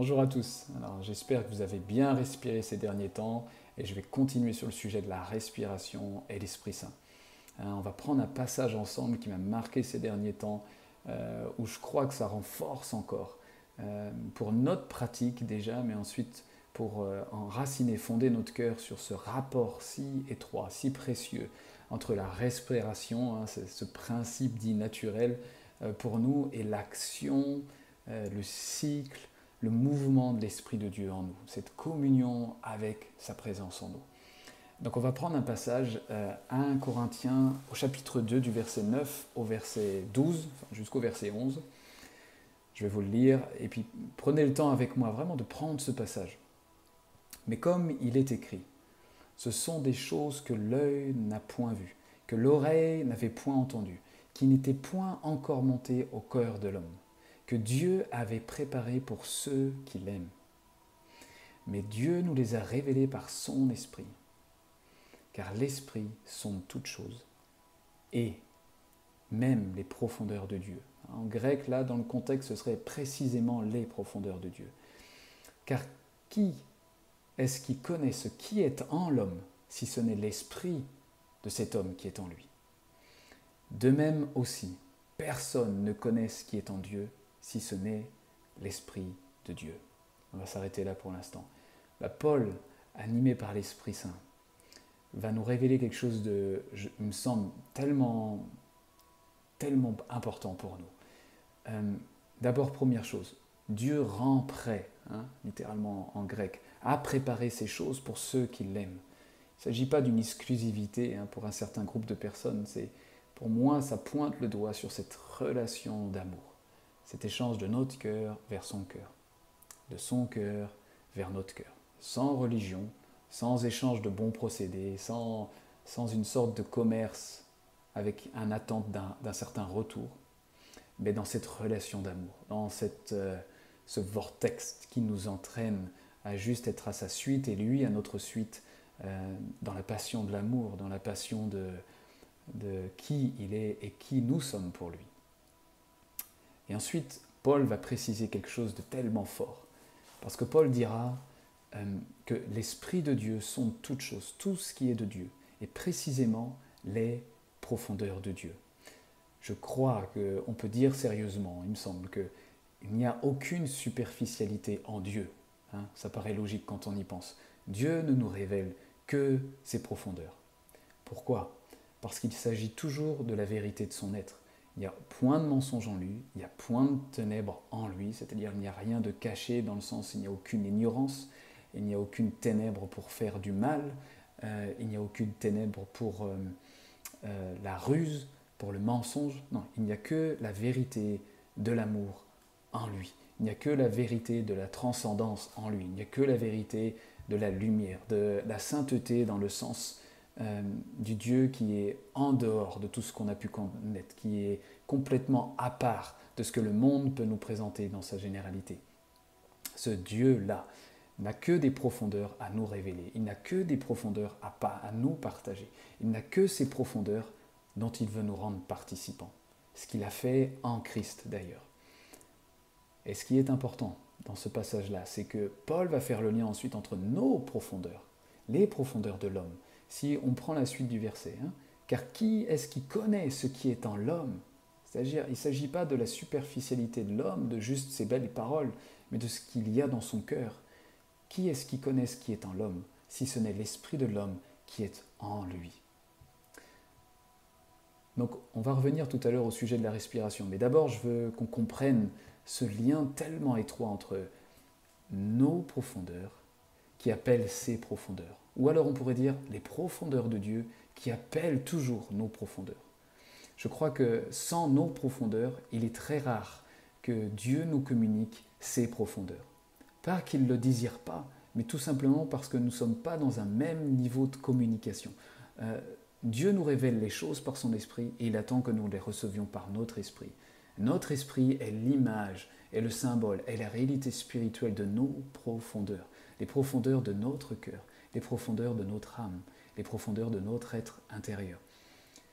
Bonjour à tous. Alors j'espère que vous avez bien respiré ces derniers temps et je vais continuer sur le sujet de la respiration et l'Esprit Saint. Hein, on va prendre un passage ensemble qui m'a marqué ces derniers temps euh, où je crois que ça renforce encore euh, pour notre pratique déjà, mais ensuite pour euh, enraciner, fonder notre cœur sur ce rapport si étroit, si précieux entre la respiration, hein, ce principe dit naturel pour nous, et l'action, le cycle, le mouvement de l'Esprit de Dieu en nous, cette communion avec sa présence en nous. Donc on va prendre un passage, euh, 1 Corinthiens au chapitre 2 du verset 9 au verset 12, jusqu'au verset 11. Je vais vous le lire, et puis prenez le temps avec moi vraiment de prendre ce passage. Mais comme il est écrit, ce sont des choses que l'œil n'a point vues, que l'oreille n'avait point entendues, qui n'étaient point encore montées au cœur de l'homme que Dieu avait préparé pour ceux qui l'aiment. Mais Dieu nous les a révélés par son esprit, car l'esprit sont toutes choses, et même les profondeurs de Dieu. En grec, là, dans le contexte, ce serait précisément les profondeurs de Dieu. Car qui est-ce qui connaît ce qui est en l'homme, si ce n'est l'esprit de cet homme qui est en lui? De même aussi, personne ne connaît ce qui est en Dieu, si ce n'est l'Esprit de Dieu. On va s'arrêter là pour l'instant. Bah, Paul, animé par l'Esprit Saint, va nous révéler quelque chose de, il me semble, tellement, tellement important pour nous. Euh, d'abord, première chose, Dieu rend prêt, hein, littéralement en grec, à préparer ces choses pour ceux qui l'aiment. Il ne s'agit pas d'une exclusivité hein, pour un certain groupe de personnes. C'est, pour moi, ça pointe le doigt sur cette relation d'amour cet échange de notre cœur vers son cœur, de son cœur vers notre cœur, sans religion, sans échange de bons procédés, sans, une sorte de commerce avec un attente d'un certain retour, mais dans cette relation d'amour, dans cette, euh, ce vortex qui nous entraîne à juste être à sa suite et lui à notre suite, euh, dans la passion de l'amour, dans la passion de qui il est et qui nous sommes pour lui. Et ensuite, Paul va préciser quelque chose de tellement fort. Parce que Paul dira euh, que l'Esprit de Dieu sont toutes choses, tout ce qui est de Dieu, et précisément les profondeurs de Dieu. Je crois qu'on peut dire sérieusement, il me semble, qu'il n'y a aucune superficialité en Dieu. Hein. ça paraît logique quand on y pense. Dieu ne nous révèle que ses profondeurs. Pourquoi? Parce qu'il s'agit toujours de la vérité de son être. Il n'y a point de mensonge en lui, il n'y a point de ténèbres en lui, c'est-à-dire il n'y a rien de caché dans le sens il n'y a aucune ignorance, il n'y a aucune ténèbre pour faire du mal, euh, il n'y a aucune ténèbre pour euh, euh, la ruse, pour le mensonge. Non, il n'y a que la vérité de l'amour en lui. Il n'y a que la vérité de la transcendance en lui. Il n'y a que la vérité de la lumière, de la sainteté dans le sens euh, du Dieu qui est en dehors de tout ce qu'on a pu connaître, qui est complètement à part de ce que le monde peut nous présenter dans sa généralité. Ce Dieu-là n'a que des profondeurs à nous révéler, il n'a que des profondeurs à, à nous partager, il n'a que ces profondeurs dont il veut nous rendre participants, ce qu'il a fait en Christ d'ailleurs. Et ce qui est important dans ce passage-là, c'est que Paul va faire le lien ensuite entre nos profondeurs, les profondeurs de l'homme, si on prend la suite du verset. Hein. Car qui est-ce qui connaît ce qui est en l'homme? C'est-à-dire, il ne s'agit pas de la superficialité de l'homme, de juste ses belles paroles, mais de ce qu'il y a dans son cœur. Qui est-ce qui connaît ce qui est en l'homme, si ce n'est l'esprit de l'homme qui est en lui? Donc, on va revenir tout à l'heure au sujet de la respiration, mais d'abord, je veux qu'on comprenne ce lien tellement étroit entre nos profondeurs qui appellent ses profondeurs. Ou alors on pourrait dire les profondeurs de Dieu qui appellent toujours nos profondeurs. Je crois que sans nos profondeurs, il est très rare que Dieu nous communique ses profondeurs. Pas qu'il ne le désire pas, mais tout simplement parce que nous ne sommes pas dans un même niveau de communication. Euh, Dieu nous révèle les choses par son esprit et il attend que nous les recevions par notre esprit. Notre esprit est l'image, est le symbole, est la réalité spirituelle de nos profondeurs, les profondeurs de notre cœur les profondeurs de notre âme, les profondeurs de notre être intérieur.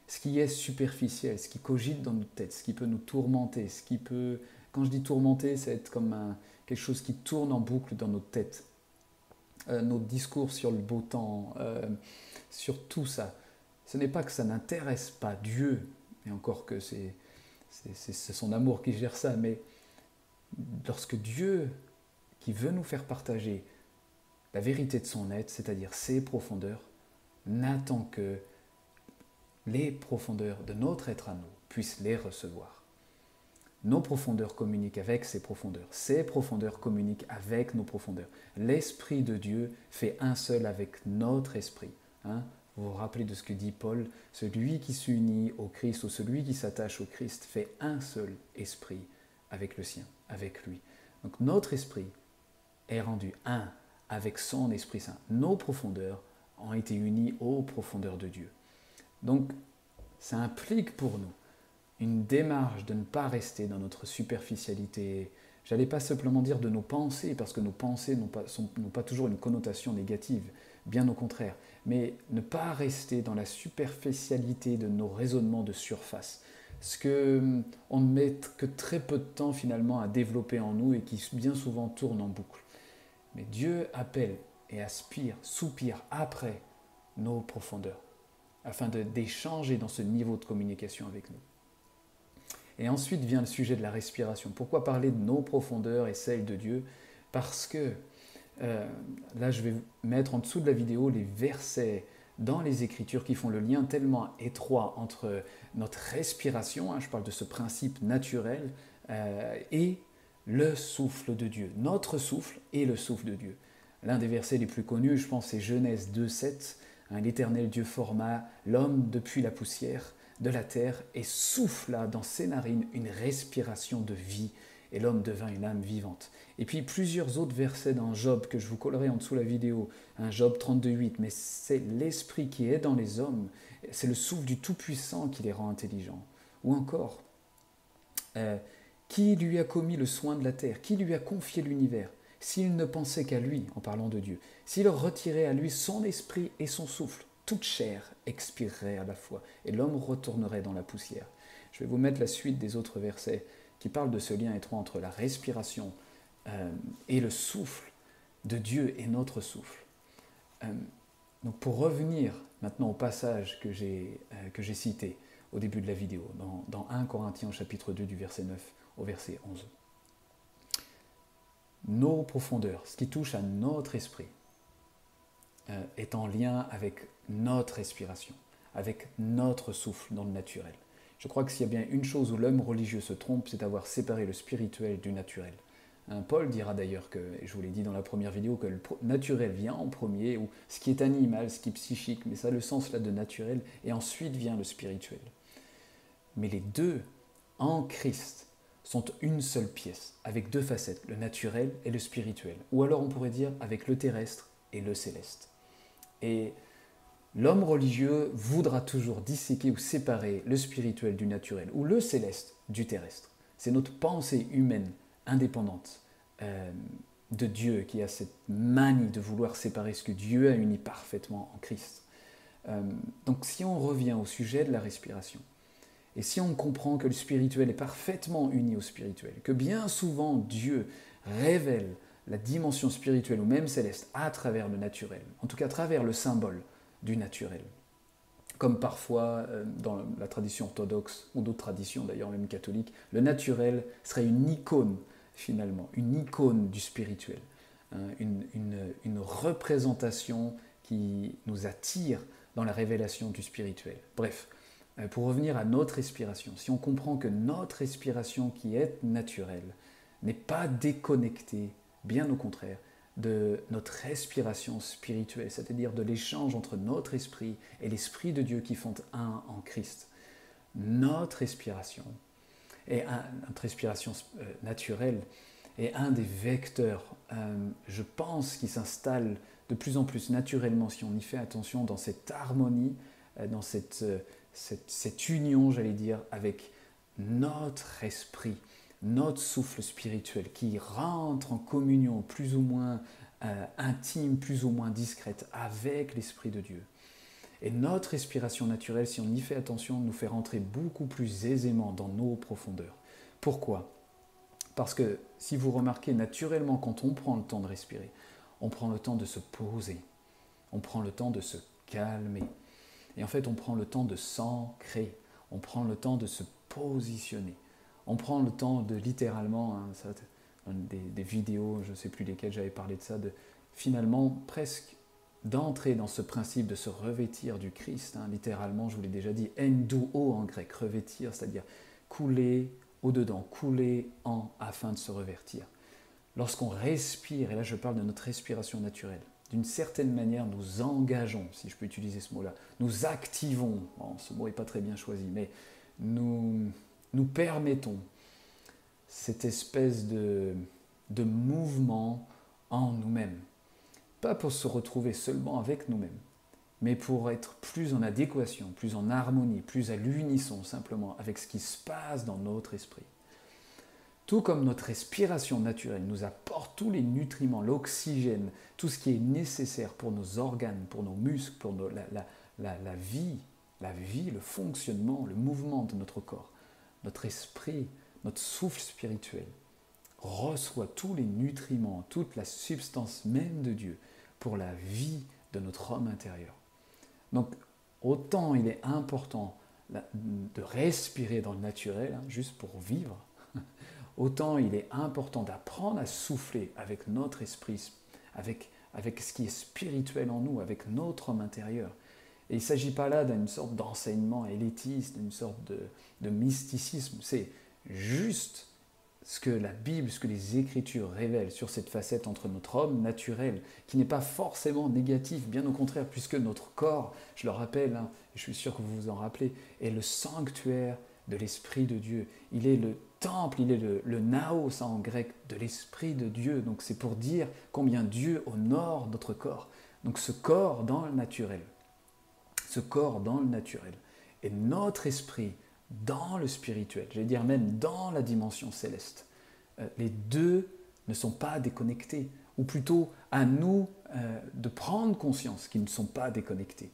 Ce qui est superficiel, ce qui cogite dans notre tête, ce qui peut nous tourmenter, ce qui peut Quand je dis tourmenter, c'est être comme quelque chose qui tourne en boucle dans notre tête. Euh, notre discours sur le beau temps, euh, sur tout ça. Ce n'est pas que ça n'intéresse pas Dieu, et encore que c'est son amour qui gère ça, mais lorsque Dieu, qui veut nous faire partager la vérité de son être, c'est-à-dire ses profondeurs, n'attend que les profondeurs de notre être à nous puissent les recevoir. Nos profondeurs communiquent avec ses profondeurs. Ses profondeurs communiquent avec nos profondeurs. L'Esprit de Dieu fait un seul avec notre esprit. Hein. vous vous rappelez de ce que dit Paul Celui qui s'unit au Christ ou celui qui s'attache au Christ fait un seul esprit avec le sien, avec lui. Donc notre esprit est rendu un avec son Esprit Saint. Nos profondeurs ont été unies aux profondeurs de Dieu. Donc ça implique pour nous une démarche de ne pas rester dans notre superficialité. J'allais pas simplement dire de nos pensées, parce que nos pensées n'ont pas, toujours une connotation négative, bien au contraire, mais ne pas rester dans la superficialité de nos raisonnements de surface, ce que on ne met que très peu de temps finalement à développer en nous et qui bien souvent tourne en boucle. Mais Dieu appelle et aspire, soupire après nos profondeurs, afin d'échanger dans ce niveau de communication avec nous. Et ensuite vient le sujet de la respiration. Pourquoi parler de nos profondeurs et celles de Dieu? Parce que euh, là, je vais mettre en dessous de la vidéo les versets dans les Écritures qui font le lien tellement étroit entre notre respiration, hein, je parle de ce principe naturel, euh, et le souffle de Dieu. Notre souffle et le souffle de Dieu. L'un des versets les plus connus, je pense, c'est Genèse 2.7. Hein, L'Éternel Dieu forma l'homme depuis la poussière de la terre et souffla dans ses narines une respiration de vie, et l'homme devint une âme vivante. Et puis plusieurs autres versets dans Job que je vous collerai en dessous la vidéo, Job 32.8, mais c'est l'esprit qui est dans les hommes, c'est le souffle du Tout-Puissant qui les rend intelligents. Ou encore, euh, qui lui a commis le soin de la terre? Qui lui a confié l'univers? S'il ne pensait qu'à lui, en parlant de Dieu, s'il retirait à lui son esprit et son souffle, toute chair expirerait à la fois, et l'homme retournerait dans la poussière. Je vais vous mettre la suite des autres versets qui parlent de ce lien étroit entre la respiration euh, et le souffle de Dieu et notre souffle. Euh, donc pour revenir maintenant au passage que j'ai euh, cité au début de la vidéo, dans, dans 1 Corinthiens chapitre 2 du verset 9 au verset 11. Nos profondeurs, ce qui touche à notre esprit, euh, est en lien avec notre respiration, avec notre souffle dans le naturel. Je crois que s'il y a bien une chose où l'homme religieux se trompe, c'est d'avoir séparé le spirituel du naturel. Paul dira d'ailleurs que, et je vous l'ai dit dans la première vidéo, que le naturel vient en premier, ou ce qui est animal, ce qui est psychique, mais ça a le sens là de naturel, et ensuite vient le spirituel. Mais les deux, en Christ, sont une seule pièce, avec deux facettes, le naturel et le spirituel, ou alors on pourrait dire avec le terrestre et le céleste. Et l'homme religieux voudra toujours disséquer ou séparer le spirituel du naturel ou le céleste du terrestre. C'est notre pensée humaine indépendante euh, de Dieu qui a cette manie de vouloir séparer ce que Dieu a uni parfaitement en Christ. Euh, donc si on revient au sujet de la respiration, et si on comprend que le spirituel est parfaitement uni au spirituel, que bien souvent Dieu révèle la dimension spirituelle ou même céleste à travers le naturel, en tout cas à travers le symbole du naturel. Comme parfois euh, dans la tradition orthodoxe ou d'autres traditions d'ailleurs même catholiques, le naturel serait une icône finalement, une icône du spirituel, hein, une, représentation qui nous attire dans la révélation du spirituel. Bref, pour revenir à notre respiration, si on comprend que notre respiration qui est naturelle n'est pas déconnectée bien au contraire, de notre respiration spirituelle, c'est-à-dire de l'échange entre notre esprit et l'esprit de Dieu qui font un en Christ. Notre respiration, notre respiration euh, naturelle, est un des vecteurs, euh, je pense, qui s'installe de plus en plus naturellement, si on y fait attention, dans cette harmonie, euh, dans cette, cette union, j'allais dire, avec notre esprit notre souffle spirituel qui rentre en communion plus ou moins euh, intime, plus ou moins discrète avec l'Esprit de Dieu. Et notre respiration naturelle, si on y fait attention, nous fait rentrer beaucoup plus aisément dans nos profondeurs. Pourquoi? Parce que si vous remarquez naturellement quand on prend le temps de respirer, on prend le temps de se poser, on prend le temps de se calmer. Et en fait, on prend le temps de s'ancrer, on prend le temps de se positionner. On prend le temps de littéralement, hein, des, vidéos, je ne sais plus lesquelles j'avais parlé de ça, de finalement presque d'entrer dans ce principe de se revêtir du Christ. Hein, littéralement, je vous l'ai déjà dit, enduo en grec, revêtir, c'est-à-dire couler au-dedans, couler en afin de se revêtir. Lorsqu'on respire, et là je parle de notre respiration naturelle, d'une certaine manière nous engageons, si je peux utiliser ce mot-là, nous activons, ce mot n'est pas très bien choisi, mais nous, nous permettons cette espèce de, de mouvement en nous-mêmes. Pas pour se retrouver seulement avec nous-mêmes, mais pour être plus en adéquation, plus en harmonie, plus à l'unisson simplement avec ce qui se passe dans notre esprit. Tout comme notre respiration naturelle nous apporte tous les nutriments, l'oxygène, tout ce qui est nécessaire pour nos organes, pour nos muscles, pour la, vie, la vie, le fonctionnement, le mouvement de notre corps, notre esprit, notre souffle spirituel reçoit tous les nutriments, toute la substance même de Dieu pour la vie de notre homme intérieur. Donc, autant il est important de respirer dans le naturel, hein, juste pour vivre, autant il est important d'apprendre à souffler avec notre esprit, avec, avec ce qui est spirituel en nous, avec notre homme intérieur. Et il ne s'agit pas là d'une sorte d'enseignement élitiste, d'une sorte de, de mysticisme, c'est juste ce que la Bible, ce que les Écritures révèlent sur cette facette entre notre homme naturel, qui n'est pas forcément négatif, bien au contraire, puisque notre corps, je le rappelle, hein, je suis sûr que vous vous en rappelez, est le sanctuaire de l'Esprit de Dieu. Il est le il est le, le naos en grec de l'Esprit de Dieu. Donc c'est pour dire combien Dieu honore notre corps. Donc ce corps dans le naturel, ce corps dans le naturel, et notre esprit dans le spirituel, j'allais dire même dans la dimension céleste. Euh, les deux ne sont pas déconnectés, ou plutôt à nous euh, de prendre conscience qu'ils ne sont pas déconnectés,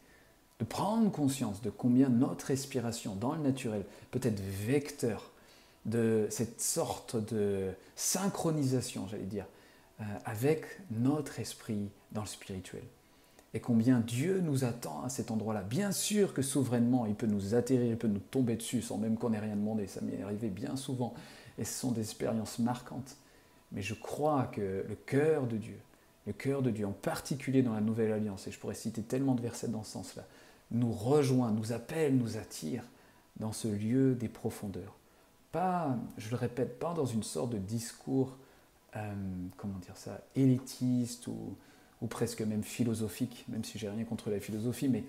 de prendre conscience de combien notre respiration dans le naturel peut être vecteur de cette sorte de synchronisation, j'allais dire, euh, avec notre esprit dans le spirituel et combien Dieu nous attend à cet endroit-là. Bien sûr que souverainement, il peut nous atterrir, il peut nous tomber dessus sans même qu'on ait rien demandé. Ça m'est arrivé bien souvent et ce sont des expériences marquantes. Mais je crois que le cœur de Dieu, le cœur de Dieu, en particulier dans la Nouvelle Alliance, et je pourrais citer tellement de versets dans ce sens-là, nous rejoint, nous appelle, nous attire dans ce lieu des profondeurs. Pas, je le répète, pas dans une sorte de discours, euh, comment dire ça, élitiste ou, ou presque même philosophique, même si j'ai rien contre la philosophie, mais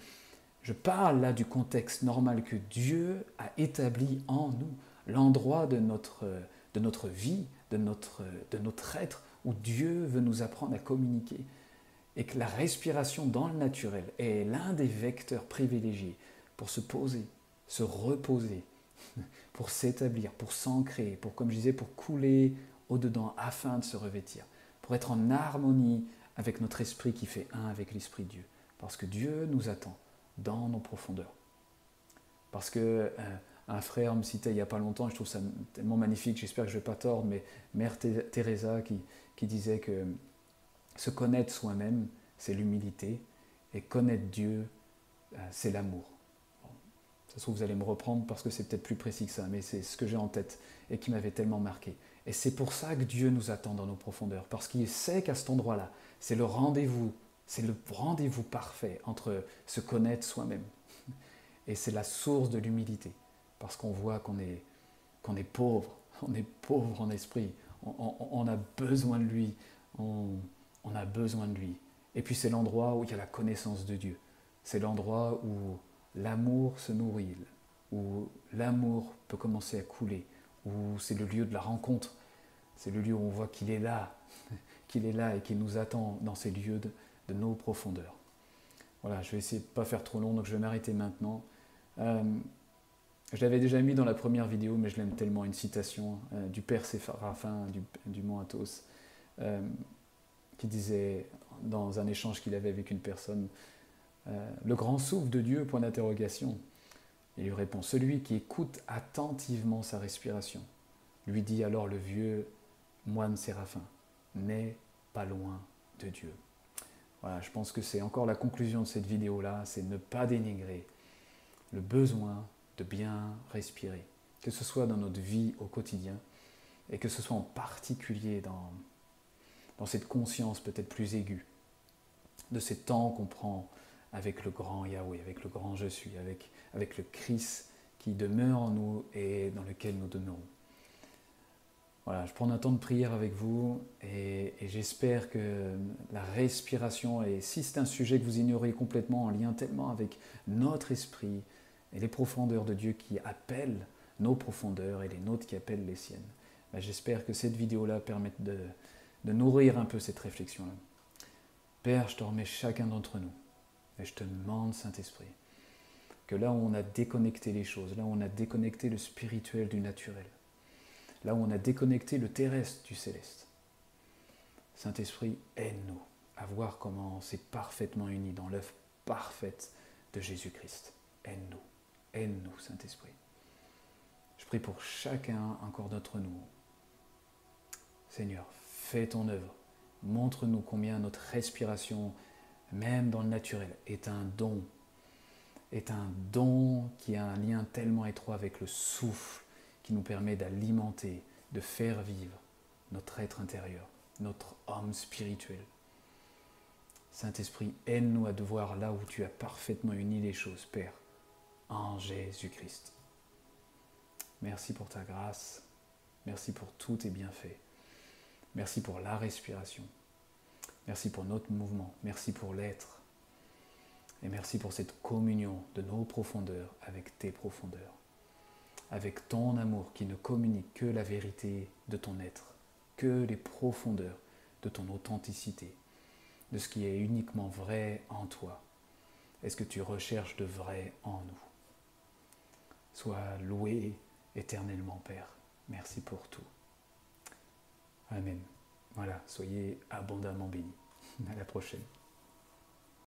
je parle là du contexte normal que Dieu a établi en nous, l'endroit de notre, de notre vie, de notre, de notre être, où Dieu veut nous apprendre à communiquer, et que la respiration dans le naturel est l'un des vecteurs privilégiés pour se poser, se reposer, pour s'établir, pour s'ancrer, pour, comme je disais, pour couler au-dedans afin de se revêtir, pour être en harmonie avec notre esprit qui fait un avec l'esprit de Dieu. Parce que Dieu nous attend dans nos profondeurs. Parce que euh, un frère me citait il n'y a pas longtemps, je trouve ça tellement magnifique, j'espère que je ne vais pas tordre, mais Mère Teresa qui, disait que se connaître soi-même, c'est l'humilité, et connaître Dieu, euh, c'est l'amour. Ça se trouve, vous allez me reprendre parce que c'est peut-être plus précis que ça, mais c'est ce que j'ai en tête et qui m'avait tellement marqué. Et c'est pour ça que Dieu nous attend dans nos profondeurs, parce qu'il sait qu'à cet endroit-là, c'est le rendez-vous, c'est le rendez-vous parfait entre se connaître soi-même. Et c'est la source de l'humilité, parce qu'on voit qu'on est, qu'on est pauvre, on est pauvre en esprit, on, a besoin de lui, on, on a besoin de lui. Et puis c'est l'endroit où il y a la connaissance de Dieu, c'est l'endroit où l'amour se nourrit, où l'amour peut commencer à couler, où c'est le lieu de la rencontre, c'est le lieu où on voit qu'il est là, qu'il est là et qu'il nous attend dans ces lieux de, nos profondeurs. Voilà, je vais essayer de ne pas faire trop long, donc je vais m'arrêter maintenant. Euh, je l'avais déjà mis dans la première vidéo, mais je l'aime tellement, une citation euh, du père Sépharaphin du, du mont Athos, euh, qui disait, dans un échange qu'il avait avec une personne, Le grand souffle de Dieu, point d'interrogation. Il lui répond, Celui qui écoute attentivement sa respiration. Lui dit alors le vieux moine séraphin, n'est pas loin de Dieu. Voilà, je pense que c'est encore la conclusion de cette vidéo-là, c'est ne pas dénigrer le besoin de bien respirer, que ce soit dans notre vie au quotidien et que ce soit en particulier dans, dans cette conscience peut-être plus aiguë de ces temps qu'on prend avec le grand Yahweh, avec le grand Je suis, avec, avec le Christ qui demeure en nous et dans lequel nous demeurons. Voilà, je prends un temps de prière avec vous et, j'espère que la respiration, et si c'est un sujet que vous ignorez complètement en lien tellement avec notre esprit et les profondeurs de Dieu qui appellent nos profondeurs et les nôtres qui appellent les siennes, ben, j'espère que cette vidéo-là permette de, de nourrir un peu cette réflexion-là. Père, je te remets chacun d'entre nous et je te demande, Saint-Esprit, que là où on a déconnecté les choses, là où on a déconnecté le spirituel du naturel, là où on a déconnecté le terrestre du céleste. Saint-Esprit, aide-nous à voir comment c'est parfaitement uni dans l'œuvre parfaite de Jésus-Christ. Aide-nous, aide-nous, Saint-Esprit. Je prie pour chacun encore d'entre nous. Seigneur, fais ton œuvre. Montre-nous combien notre respiration, même dans le naturel, est un don. Est un don qui a un lien tellement étroit avec le souffle qui nous permet d'alimenter, de faire vivre notre être intérieur, notre homme spirituel. Saint-Esprit, aide-nous à devoir là où tu as parfaitement uni les choses, Père, en Jésus-Christ. Merci pour ta grâce, merci pour tous tes bienfaits, merci pour la respiration, merci pour notre mouvement, merci pour l'être, et merci pour cette communion de nos profondeurs avec tes profondeurs avec ton amour qui ne communique que la vérité de ton être, que les profondeurs de ton authenticité, de ce qui est uniquement vrai en toi. Est-ce que tu recherches de vrai en nous? Sois loué éternellement, Père. Merci pour tout. Amen. Voilà, soyez abondamment bénis. À la prochaine.